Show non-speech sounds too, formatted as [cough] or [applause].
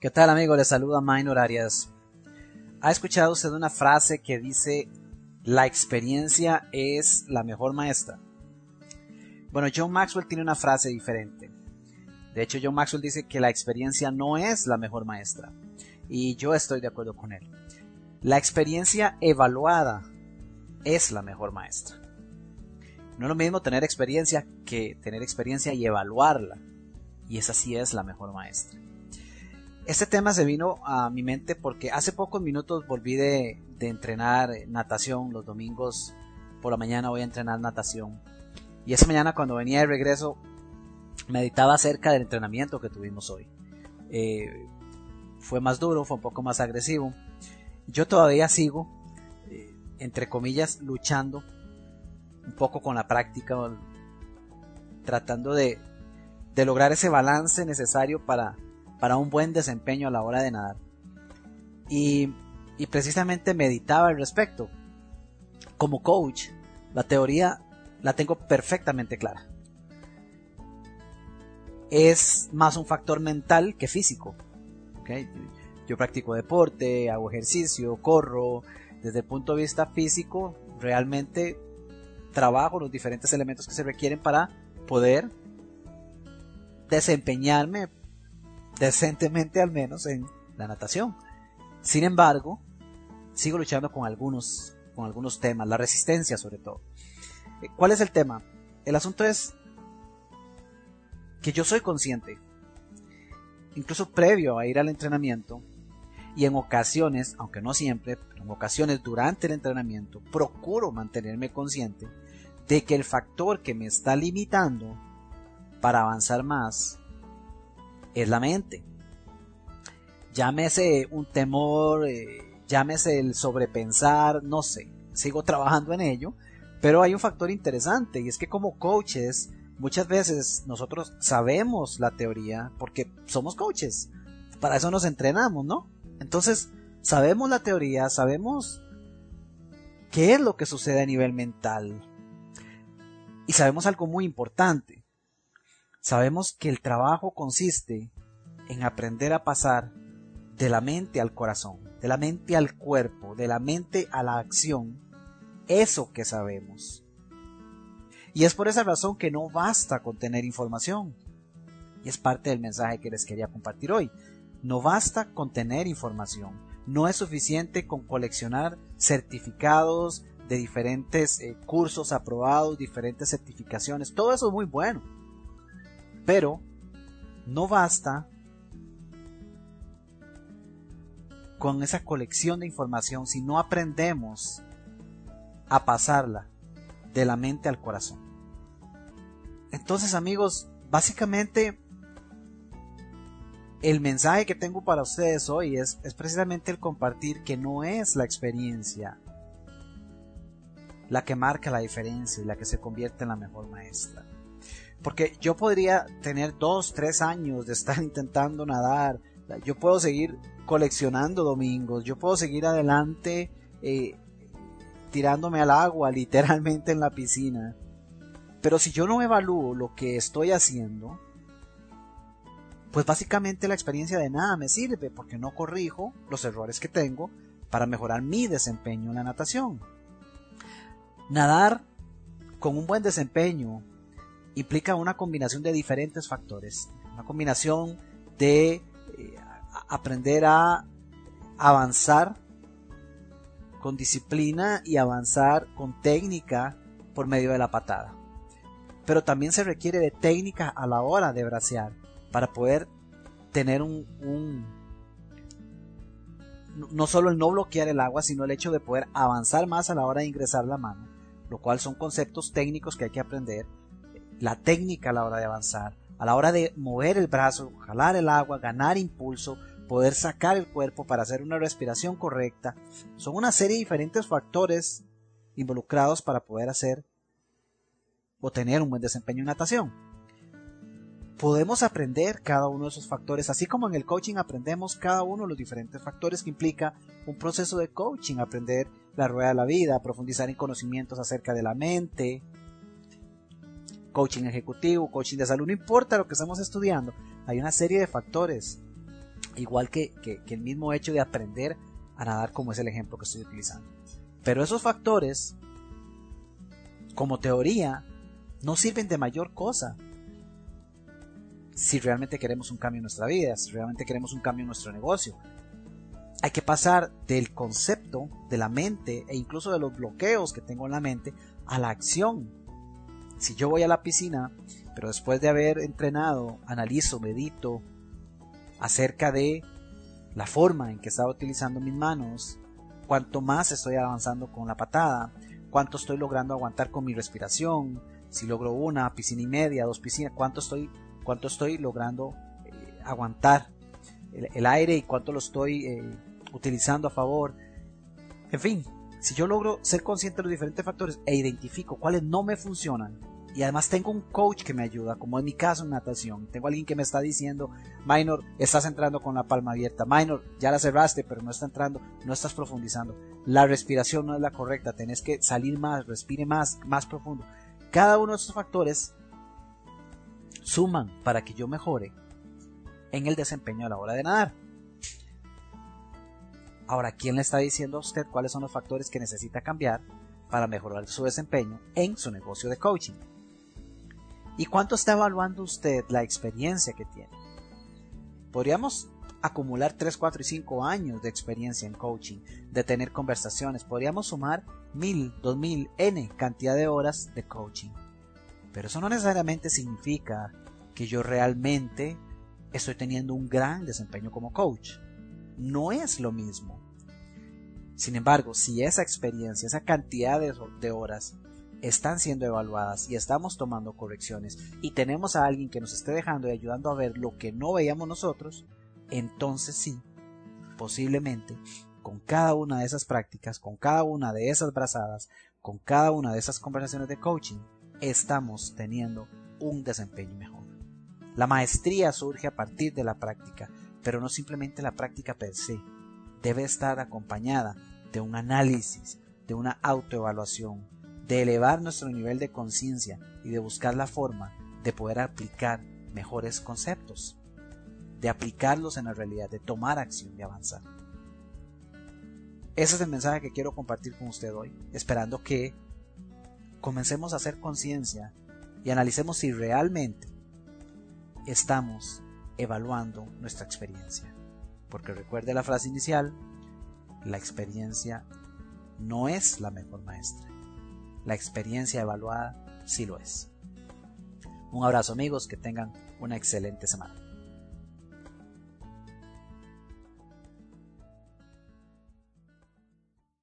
¿Qué tal amigo? Le saluda Minor Arias. ¿Ha escuchado usted una frase que dice la experiencia es la mejor maestra? Bueno, John Maxwell tiene una frase diferente. De hecho, John Maxwell dice que la experiencia no es la mejor maestra. Y yo estoy de acuerdo con él. La experiencia evaluada es la mejor maestra. No es lo mismo tener experiencia que tener experiencia y evaluarla. Y esa sí es la mejor maestra. Este tema se vino a mi mente porque hace pocos minutos volví de, entrenar natación. Los domingos por la mañana voy a entrenar natación. Y esa mañana cuando venía de regreso meditaba acerca del entrenamiento que tuvimos hoy. Eh, fue más duro, fue un poco más agresivo. Yo todavía sigo, eh, entre comillas, luchando un poco con la práctica, tratando de, lograr ese balance necesario para, para un buen desempeño a la hora de nadar. Y, y precisamente meditaba al respecto. Como coach, la teoría la tengo perfectamente clara. Es más un factor mental que físico. Yo practico deporte, hago ejercicio, corro. Desde el punto de vista físico, realmente trabajo los diferentes elementos que se requieren para poder desempeñarme decentemente al menos en la natación. Sin embargo, sigo luchando con algunos, con algunos temas, la resistencia sobre todo. Eh, ¿Cuál es el tema? El asunto es que yo soy consciente, incluso previo a ir al entrenamiento, y en ocasiones, aunque no siempre, en ocasiones durante el entrenamiento, procuro mantenerme consciente de que el factor que me está limitando para avanzar más es la mente. Llámese un temor, eh, llámese el sobrepensar, no sé, sigo trabajando en ello, pero hay un factor interesante y es que como coaches muchas veces nosotros sabemos la teoría porque somos coaches, para eso nos entrenamos, ¿no? Entonces, sabemos la teoría, sabemos qué es lo que sucede a nivel mental, y sabemos algo muy importante. Sabemos que el trabajo consiste en aprender a pasar de la mente al corazón, de la mente al cuerpo, de la mente a la acción, eso que sabemos. Y es por esa razón que no basta con tener información. Y es parte del mensaje que les quería compartir hoy. No basta con tener información. No es suficiente con coleccionar certificados, de diferentes eh, cursos aprobados, diferentes certificaciones, todo eso es muy bueno. Pero no basta con esa colección de información si no aprendemos a pasarla de la mente al corazón. Entonces amigos, básicamente el mensaje que tengo para ustedes hoy es, es precisamente el compartir que no es la experiencia la que marca la diferencia y la que se convierte en la mejor maestra. Porque yo podría tener dos, tres años de estar [laughs] intentando nadar, yo puedo seguir coleccionando domingos, yo puedo seguir adelante eh, tirándome al agua, [laughs] literalmente en la piscina. Pero si yo no evalúo lo que estoy haciendo, pues básicamente la experiencia de nada me sirve porque no corrijo los errores que tengo para mejorar mi desempeño en la natación. Nadar con un buen desempeño implica una combinación de diferentes factores. Una combinación de eh, aprender a avanzar con disciplina y avanzar con técnica por medio de la patada. Pero también se requiere de técnica a la hora de bracear para poder tener un, un no solo el no bloquear el agua, sino el hecho de poder avanzar más a la hora de ingresar la mano lo cual son conceptos técnicos que hay que aprender, la técnica a la hora de avanzar, a la hora de mover el brazo, jalar el agua, ganar impulso, poder sacar el cuerpo para hacer una respiración correcta. Son una serie de diferentes factores involucrados para poder hacer o tener un buen desempeño en natación. Podemos aprender cada uno de esos factores, así como en el coaching aprendemos cada uno de los diferentes factores que implica un proceso de coaching, aprender la rueda de la vida, profundizar en conocimientos acerca de la mente, coaching ejecutivo, coaching de salud, no importa lo que estamos estudiando, hay una serie de factores Igual que, que, el mismo hecho de aprender a nadar como es el ejemplo que estoy utilizando. Pero esos factores, como teoría, no sirven de mayor cosa si realmente queremos un cambio en nuestra vida, si realmente queremos un cambio en nuestro negocio. Hay que pasar del concepto, de la mente e incluso de los bloqueos que tengo en la mente a la acción. Si yo voy a la piscina, pero después de haber entrenado, analizo, medito acerca de la forma en que estaba utilizando mis manos, cuánto más estoy avanzando con la patada, cuánto estoy logrando aguantar con mi respiración, si logro una piscina y media, dos piscinas, cuánto estoy, cuánto estoy logrando eh, aguantar el, aire y cuánto lo estoy eh, utilizando a favor. En fin, si yo logro ser consciente de los diferentes factores e identifico cuáles no me funcionan, y además tengo un coach que me ayuda, como en mi caso en natación, tengo alguien que me está diciendo, Minor, estás entrando con la palma abierta, Minor, ya la cerraste, pero no está entrando, no estás profundizando, la respiración no es la correcta, tenés que salir más, respire más, más profundo. Cada uno de estos factores suman para que yo mejore en el desempeño a la hora de nadar. Ahora, ¿quién le está diciendo a usted cuáles son los factores que necesita cambiar para mejorar su desempeño en su negocio de coaching? ¿Y cuánto está evaluando usted la experiencia que tiene? Podríamos acumular 3, 4 y 5 años de experiencia en coaching, de tener conversaciones, podríamos sumar 1000, 2000, n cantidad de horas de coaching. Pero eso no necesariamente significa que yo realmente estoy teniendo un gran desempeño como coach no es lo mismo. Sin embargo, si esa experiencia, esa cantidad de, horas están siendo evaluadas y estamos tomando correcciones y tenemos a alguien que nos esté dejando y ayudando a ver lo que no veíamos nosotros, entonces sí, posiblemente con cada una de esas prácticas, con cada una de esas brazadas, con cada una de esas conversaciones de coaching, estamos teniendo un desempeño mejor. La maestría surge a partir de la práctica, pero no simplemente la práctica per se. Debe estar acompañada de un análisis, de una autoevaluación, de elevar nuestro nivel de conciencia y de buscar la forma de poder aplicar mejores conceptos, de aplicarlos en la realidad, de tomar acción, de avanzar. Ese es el mensaje que quiero compartir con usted hoy, esperando que comencemos a hacer conciencia y analicemos si realmente estamos evaluando nuestra experiencia. Porque recuerde la frase inicial, la experiencia no es la mejor maestra. La experiencia evaluada sí lo es. Un abrazo amigos, que tengan una excelente semana.